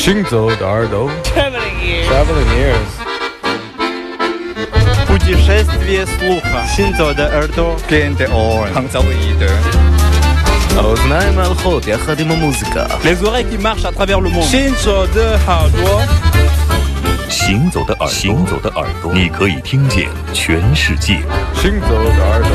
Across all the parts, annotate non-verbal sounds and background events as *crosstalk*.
行走的耳朵 Traveling ears. Traveling ears Путешествие слуха. Синзо де Эрдо. Gente on. Hangzauide. האוזניים הלכות יחד עם המוזיקה Les oreilles qui marchent à travers le monde. Shinzo de Hardwa. 行走的耳朵，行走的耳朵，你可以听见全世界。行走的耳朵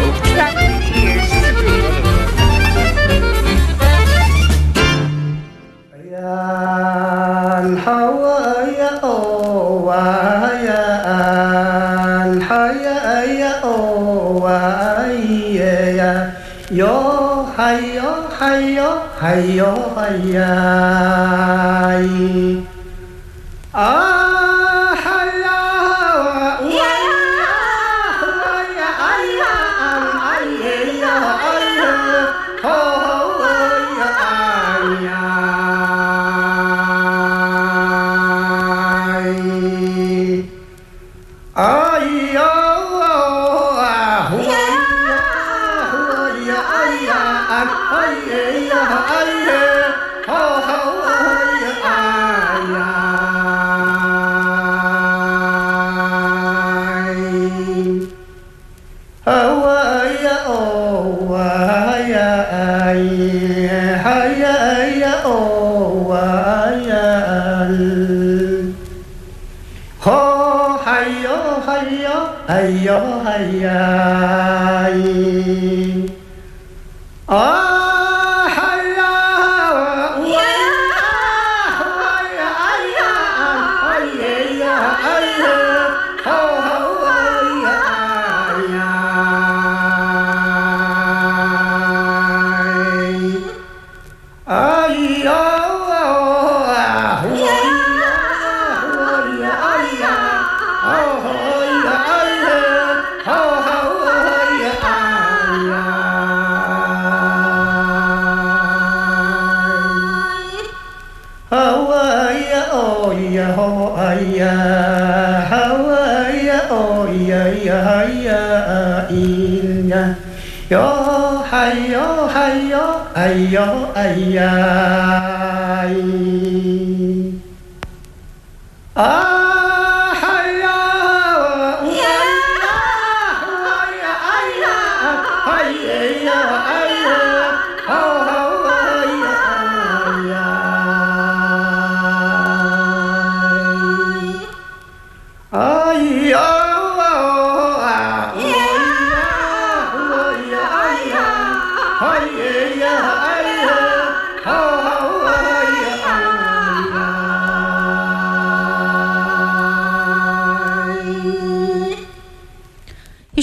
哎哟，哎呀。早い嗨哟，嗨哟，哎哟，哎呀，哎。啊。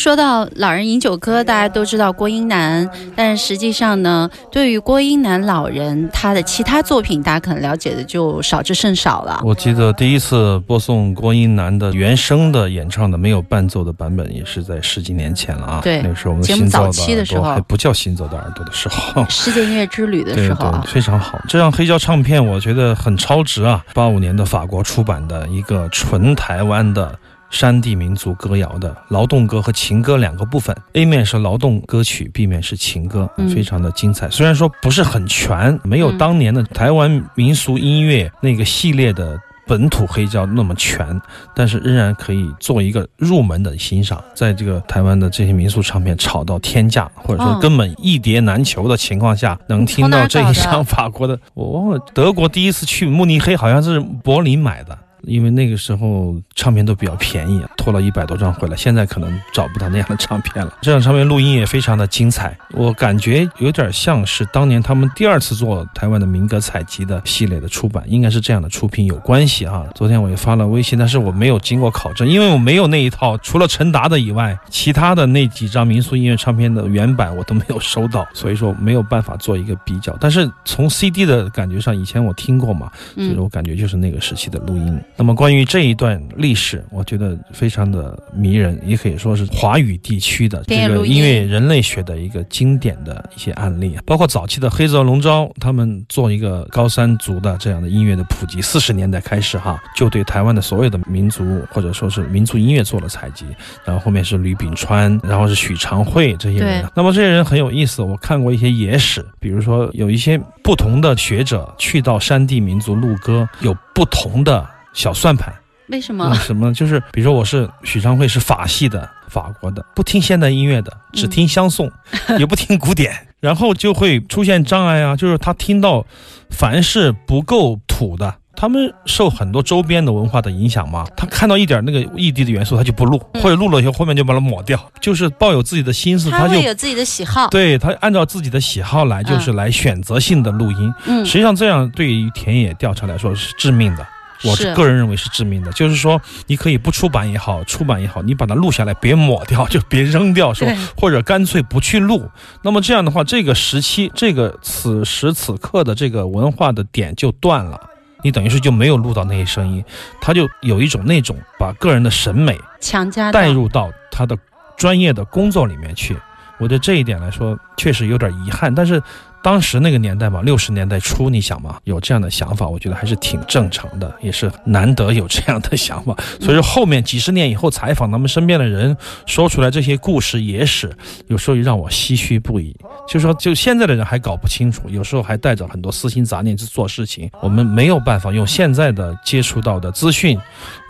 说到老人饮酒歌，大家都知道郭英男，但是实际上呢，对于郭英男老人他的其他作品，大家可能了解的就少之甚少了。我记得第一次播送郭英男的原声的演唱的没有伴奏的版本，也是在十几年前了啊。对那个时候我们节目早期的时候还不叫行走的耳朵的时候。世界音乐之旅的时候 *laughs* 啊对，，非常好。这张黑胶唱片我觉得很超值啊！八五年的法国出版的一个纯台湾的山地民族歌谣的劳动歌和情歌两个部分，A 面是劳动歌曲，B 面是情歌，嗯非常的精彩。虽然说不是很全，没有嗯当年的台湾民俗音乐那个系列的。本土黑胶那么全，但是仍然可以做一个入门的欣赏。在这个台湾的这些民俗唱片炒到天价，或者说嗯根本一碟难求的情况下，能听到这一张法国的，我忘了德国第一次去慕尼黑好像是柏林买的。因为那个时候唱片都比较便宜，拖了一百多张回来，现在可能找不到那样的唱片了。*laughs* 这张唱片录音也非常的精彩，我感觉有点像是当年他们第二次做台湾的民歌采集的系列的出版，应该是这样的出品有关系啊。昨天我也发了微信，但是我没有经过考证，因为我没有那一套，除了陈达的以外，其他的那几张民俗音乐唱片的原版我都没有收到，所以说没有办法做一个比较。但是从 CD 的感觉上，以前我听过嘛，所以嗯我感觉就是那个时期的录音。那么关于这一段历史，我觉得非常的迷人，也可以说是华语地区的这个音音乐人类学的一个经典的一些案例，包括早期的黑泽龙昭他们做一个高山族的这样的音乐的普及，四十年代开始哈，就对台湾的所有的民族或者说是民族音乐做了采集，然后后面是吕炳川，然后是许长惠这些人。那么这些人很有意思，我看过一些野史，比如说有一些不同的学者去到山地民族录歌，有不同的小算盘。嗯，为什么？什么就是，比如说我是许昌慧是法系的，法国的，不听现代音乐的，只听相送，*laughs* 也不听古典，然后就会出现障碍啊，就是他听到凡是不够土的。他们受很多周边的文化的影响嘛，他看到一点那个异地的元素，他就不录，或者录了以后后面就把它抹掉，就是抱有自己的心思，他他就会有自己的喜好。对他按照自己的喜好来，就是来选择性的录音。嗯实际上这样对于田野调查来说是致命的。我个人认为是致命的，就是说你可以不出版也好，出版也好，你把它录下来，别抹掉，就别扔掉，说对或者干脆不去录。那么这样的话，这个时期，这个此时此刻的这个文化的点就断了，你等于是就没有录到那些声音，他就有一种那种把个人的审美强加带入到他的专业的工作里面去。我觉得这一点来说，确实有点遗憾。但是当时那个年代嘛，六十年代初，你想嘛，有这样的想法，我觉得还是挺正常的，也是难得有这样的想法。所以说后面几十年以后，采访他们身边的人，说出来这些故事野史，有时候也让我唏嘘不已。就说就现在的人还搞不清楚，有时候还带着很多私心杂念去做事情。我们没有办法用现在的接触到的资讯，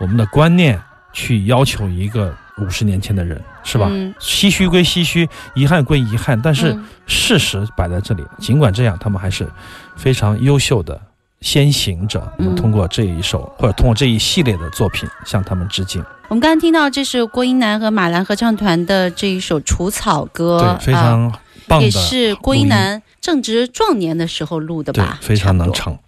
我们的观念去要求一个五十年前的人，是吧？嗯唏嘘归唏嘘，遗憾归遗憾，但是嗯事实摆在这里。尽管这样，他们还是非常优秀的先行者。我们嗯通过这一首或者通过这一系列的作品向他们致敬。我们刚刚听到这是郭英男和马兰合唱团的这一首《除草歌》，对，非啊常棒的，也是郭英男正值壮年的时候录的吧？，对非常能。唱。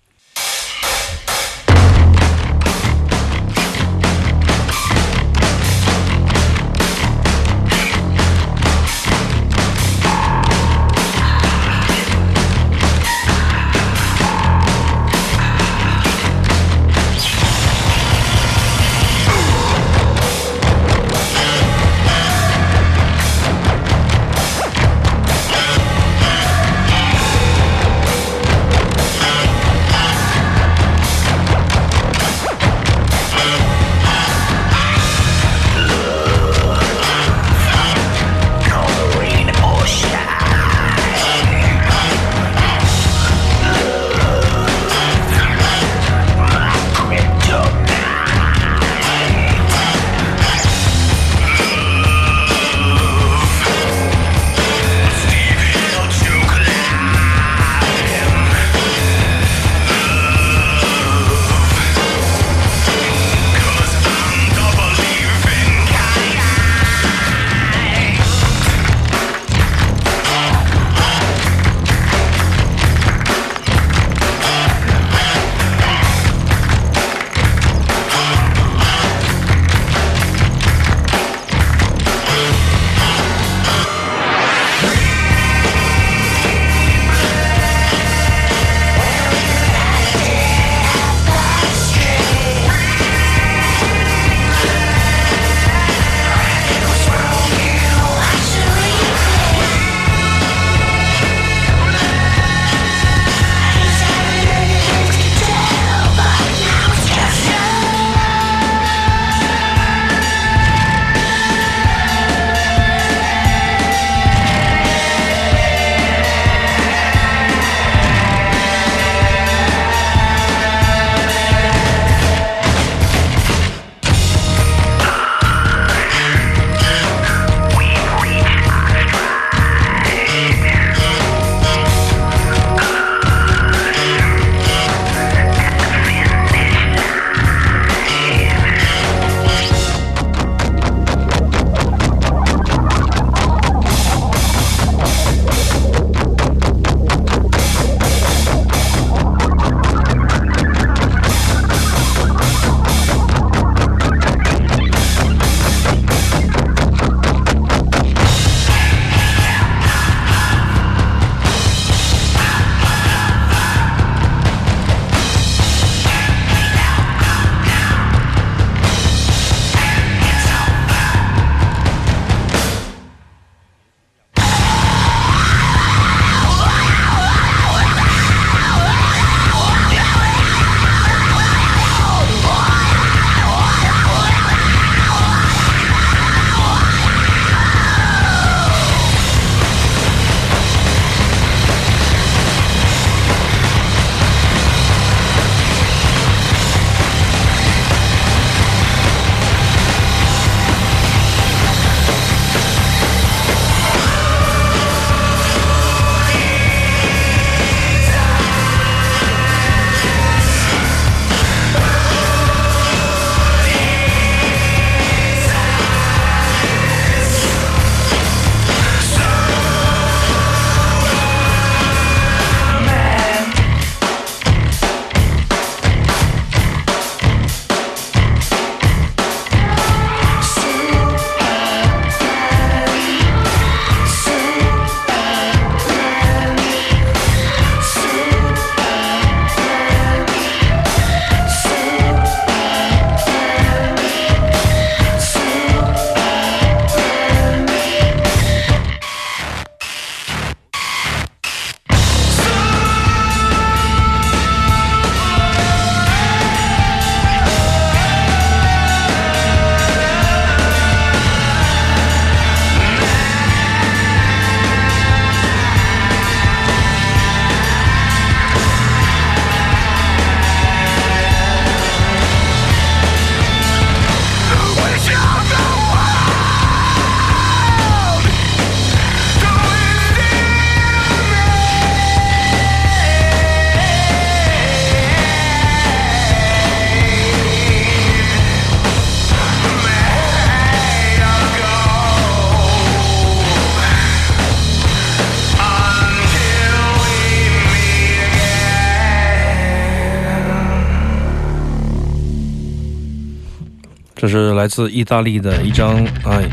这是来自意大利的一张哎，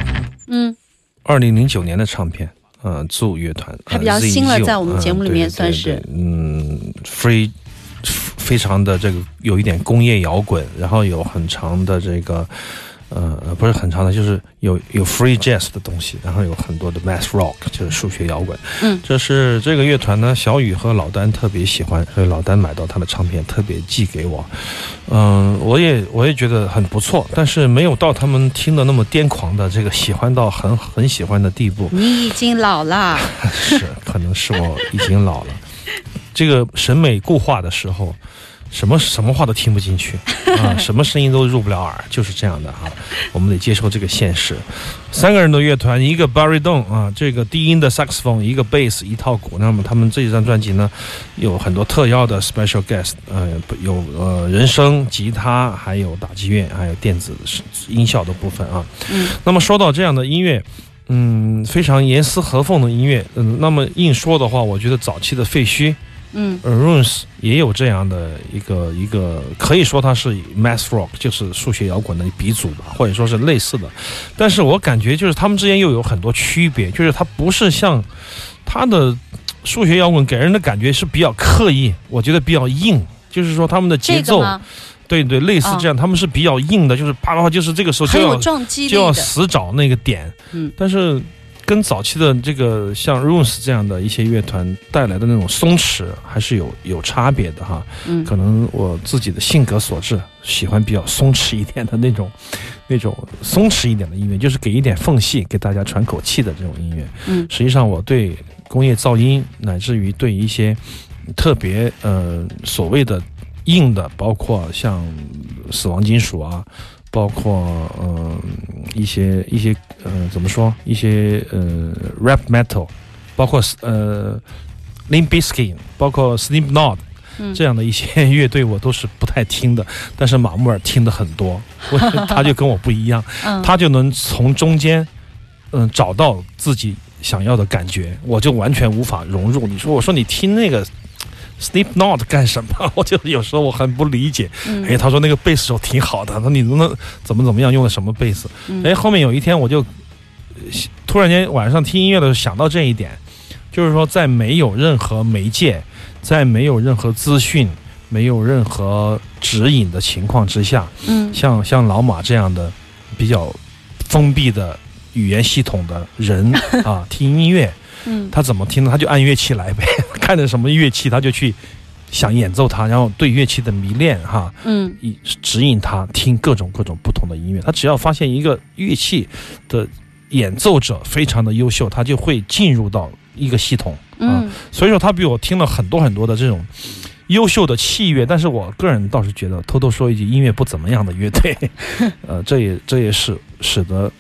嗯，二零零九年的唱片，呃，奏乐团还比较呃新了在我们节目里面算是嗯，free，非常的这个有一点工业摇滚，然后有很长的这个。呃，呃不是很长的，就是有有 free jazz 的东西，然后有很多的 math rock，就是数学摇滚。嗯这是这个乐团呢，小雨和老丹特别喜欢，所以老丹买到他的唱片，特别寄给我。嗯，我也我也觉得很不错，但是没有到他们听的那么癫狂的这个喜欢到很很喜欢的地步。你已经老了，*laughs* 是，可能是我已经老了。这个审美固化的时候，什么什么话都听不进去 *laughs* 啊，什么声音都入不了耳，就是这样的啊。我们得接受这个现实。三个人的乐团，一个 barydon 啊，这个低音的 saxophone，一个 bass，一套鼓。那么他们这一张专辑呢，有很多特邀的 special guest，呃，有呃人声、吉他，还有打击乐，还有电子音效的部分啊。嗯，那么说到这样的音乐。嗯，非常严丝合缝的音乐。嗯，那么硬说的话，我觉得早期的废墟，嗯呃 Runes 也有这样的一个一个，可以说它是 math rock，就是数学摇滚的鼻祖吧，或者说是类似的。但是我感觉就是他们之间又有很多区别，就是它不是像它的数学摇滚给人的感觉是比较刻意，我觉得比较硬，就是说他们的节奏，这个？对对，类似这样，他们是比较硬的，就是啪啪啪，就是这个时候就要撞击就要，死找那个点。嗯，但是跟早期的这个像 Runes 这样的一些乐团带来的那种松弛，还是有有差别的哈。嗯可能我自己的性格所致，喜欢比较松弛一点的那种，*laughs* 那种松弛一点的音乐，就是给一点缝隙给大家喘口气的这种音乐。嗯实际上我对工业噪音，乃至于对一些特别呃所谓的硬的，包括像死亡金属啊，包括呃一些一些呃怎么说一些呃 rap metal，包括呃 Limp Bizkit，包括 Slipknot。嗯这样的一些乐队我都是不太听的，但是马木尔听的很多，我 *laughs* 他就跟我不一样，嗯，他就能从中间，嗯，找到自己想要的感觉，我就完全无法融入。你说，我说你听那个 Sleep Not 干什么？*laughs* 我就有时候我很不理解。嗯哎，他说那个贝斯手挺好的，那你能怎么怎么样用的什么贝斯？嗯哎，后面有一天我就呃突然间晚上听音乐的时候想到这一点，就是说在没有任何媒介，在没有任何资讯、没有任何指引的情况之下，嗯像像老马这样的比较封闭的语言系统的人 *laughs* 啊，听音乐，嗯他怎么听呢？他就按乐器来呗，看着什么乐器他就去想演奏它，然后对乐器的迷恋哈，嗯指引他听各种各种不同的音乐。他只要发现一个乐器的演奏者非常的优秀，他就会进入到一个系统啊。嗯所以说，他比我听了很多很多的这种优秀的器乐，但是我个人倒是觉得，偷偷说一句，音乐不怎么样的乐队，*laughs* 呃，这也这也是使得，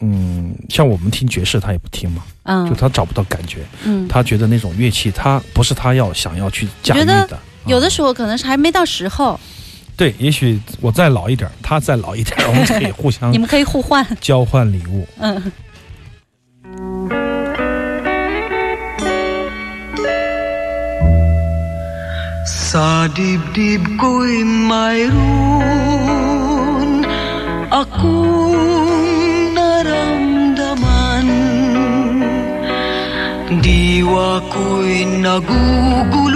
嗯，像我们听爵士，他也不听嘛，嗯。就嗯他找不到感觉，嗯，他觉得那种乐器，他不是他要想要去驾驭的。有的啊时候可能是还没到时候，对，也许我再老一点儿，他再老一点儿，我们可以互相 *laughs* 你们可以互换，交换礼物。嗯。Sa dibdib ko'y mayroon akong Diwa ko'y nagugulot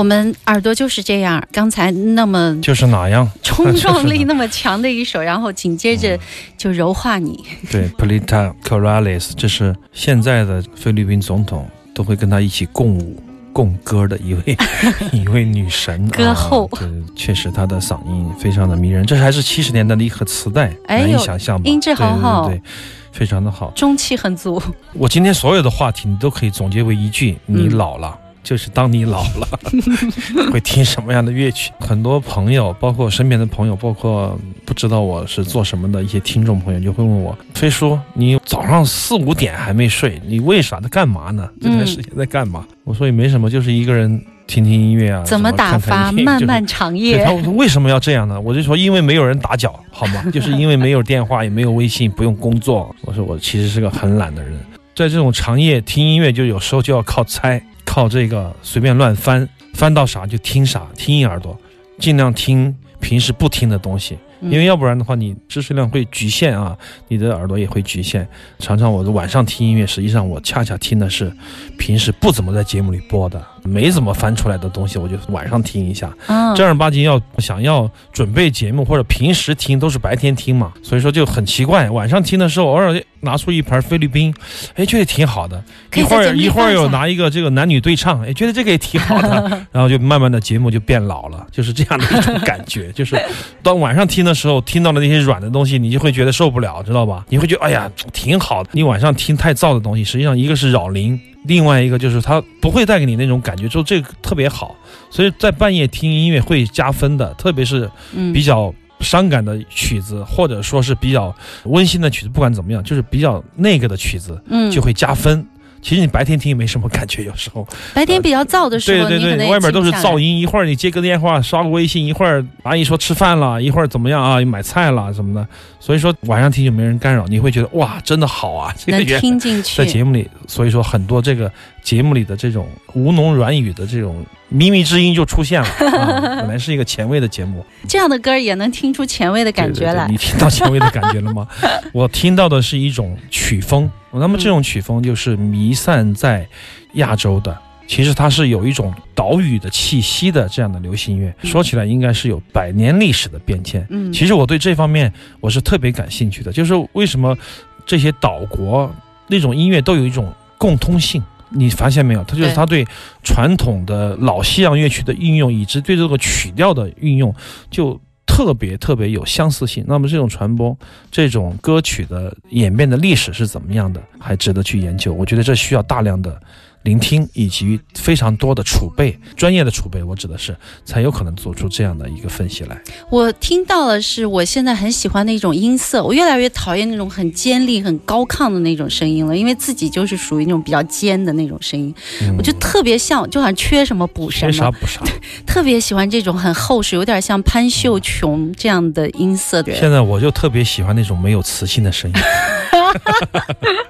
我们耳朵就是这样，刚才那么就是哪样？*laughs* *laughs* 冲撞力那么强的一首，然后紧接着就柔化你。对 Polita Corrales，这是现在的菲律宾总统都会跟他一起共舞。共歌的一位 *laughs* 一位女神，歌后啊，对，确实她的嗓音非常的迷人。这还是七十年代的一盒磁带，难以想象吧？音质好好对对对，非常的好。中气很足，我今天所有的话题，你都可以总结为一句：你嗯老了。就是当你老了，*laughs* 会听什么样的乐曲？很多朋友，包括身边的朋友，包括不知道我是做什么的一些听众朋友，就会问我：飞叔，你早上四五点还没睡，你为啥在干嘛呢？这段时间在干嘛？我说也没什么，就是一个人听听音乐啊，怎么打发漫漫长对夜他？说为什么要这样呢？我就说因为没有人打搅，好吗？*laughs* 就是因为没有电话，也没有微信，不用工作。我说我其实是个很懒的人，在这种长夜听音乐，就有时候就要靠猜，靠这个随便乱翻，翻到啥就听啥，听一耳朵，尽量听平时不听的东西。因为要不然的话，你知识量会局限啊，你的耳朵也会局限。常常我晚上听音乐，实际上我恰恰听的是平时不怎么在节目里播的，没怎么翻出来的东西，我就晚上听一下。嗯，正儿八经要想要准备节目或者平时听都是白天听嘛，所以说就很奇怪。晚上听的时候，偶尔拿出一盘菲律宾，哎，觉得挺好的。一会儿一会儿放一下有拿一个这个男女对唱，哎，觉得这个也挺好的。*laughs* 然后就慢慢的节目就变老了，就是这样的一种感觉。*laughs* 就是到晚上听的时候，听到了那些软的东西，你就会觉得受不了，知道吧？你会觉得哎呀挺好的。你晚上听太燥的东西，实际上一个是扰邻。另外一个就是它不会带给你那种感觉，就这个特别好，所以在半夜听音乐会加分的，特别是嗯比较伤感的曲子，或者说是比较温馨的曲子，不管怎么样，就是比较那个的曲子嗯就会加分。其实你白天听也没什么感觉，有时候。白天比较燥的时候，对对对，外面都是噪。音，一会儿你接个电话，刷个微信，一会儿阿姨说吃饭了，一会儿怎么样啊，买菜了什么的。所以说晚上听就没人干扰，你会觉得哇，真的好啊，这个能听进去在，节目里，所以说很多这个节目里的这种吴侬软语的这种靡靡之音就出现了。*laughs* 啊、本来是一个前卫的节目，这样的歌也能听出前卫的感觉来对对对。你听到前卫的感觉了吗？*laughs* 我听到的是一种曲风，那么这种曲风就是弥散在亚洲的。其实它是有一种岛屿的气息的这样的流行乐，说起来应该是有百年历史的变迁。嗯，其实我对这方面我是特别感兴趣的，就是为什么这些岛国那种音乐都有一种共通性。你发现没有？他就是对它对传统的老西洋乐曲的运用，以及对这个曲调的运用，就特别特别有相似性。那么这种传播，这种歌曲的演变的历史是怎么样的，还值得去研究。我觉得这需要大量的聆听以及非常多的储备，专业的储备，我指的是才有可能做出这样的一个分析来。我听到的是，我现在很喜欢的一种音色，我越来越讨厌那种很尖利、很高亢的那种声音了，因为自己就是属于那种比较尖的那种声音，我就特别像，就好像缺什么补什么，缺啥补啥。特别喜欢这种很厚实，有点像潘秀琼这样的音色的人。现在我就特别喜欢那种没有磁性的声音。*laughs*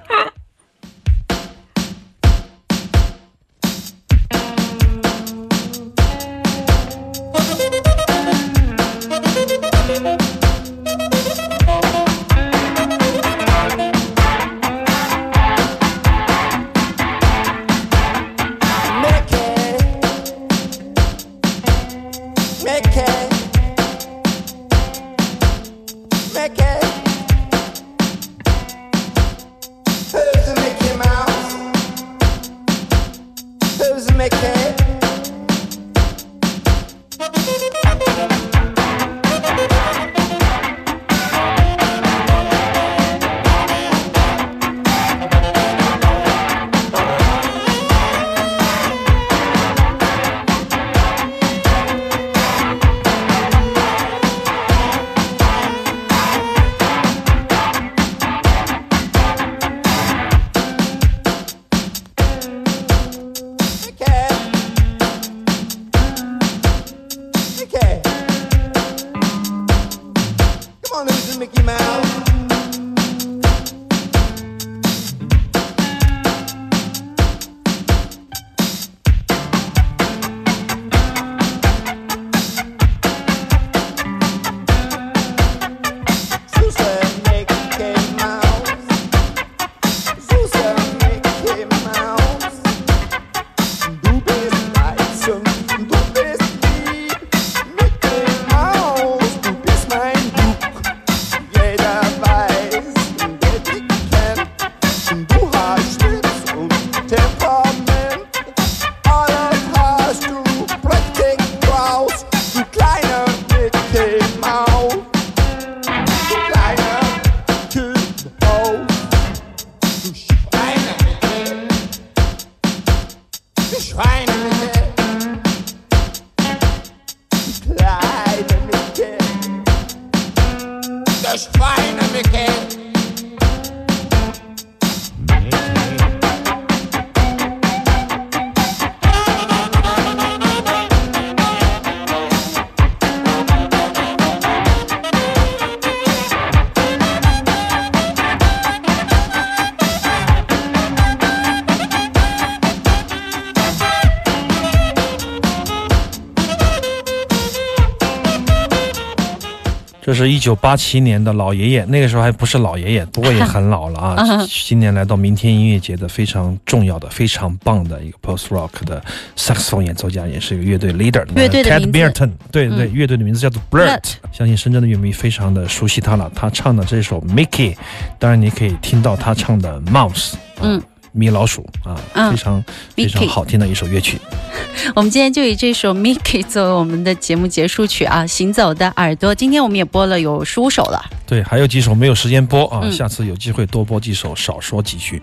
是一九八七年的老爷爷，那个时候还不是老爷爷，不过也很老了啊。*laughs* 今年来到明天音乐节的非常重要的、非常棒的一个 post rock 的萨克斯风演奏家，也是一个乐队 leader。乐队的 Ted 名字 Bearton，对对乐队的名字叫做 Blurt Blurt。相信深圳的乐迷非常的熟悉他了。他唱的这首 Mickey，当然你可以听到他唱的 Mouse，啊嗯，米老鼠啊，嗯非常非常好听的一首乐曲。*laughs* 我们今天就以这首《Mickey》作为我们的节目结束曲啊，《行走的耳朵》。今天我们也播了有十五首了。对，还有几首没有时间播啊，嗯下次有机会多播几首，少说几句。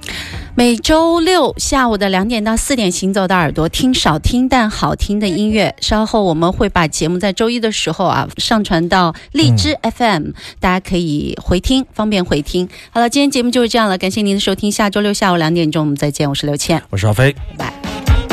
每周六下午的两点到四点，《行走的耳朵》听少听但好听的音乐。稍后我们会把节目在周一的时候啊上传到荔枝 FM，、大家可以回听，方便回听。好了，今天节目就是这样了，感谢您的收听，下周六下午两点钟我们再见我是刘倩。我是阿飞。拜拜。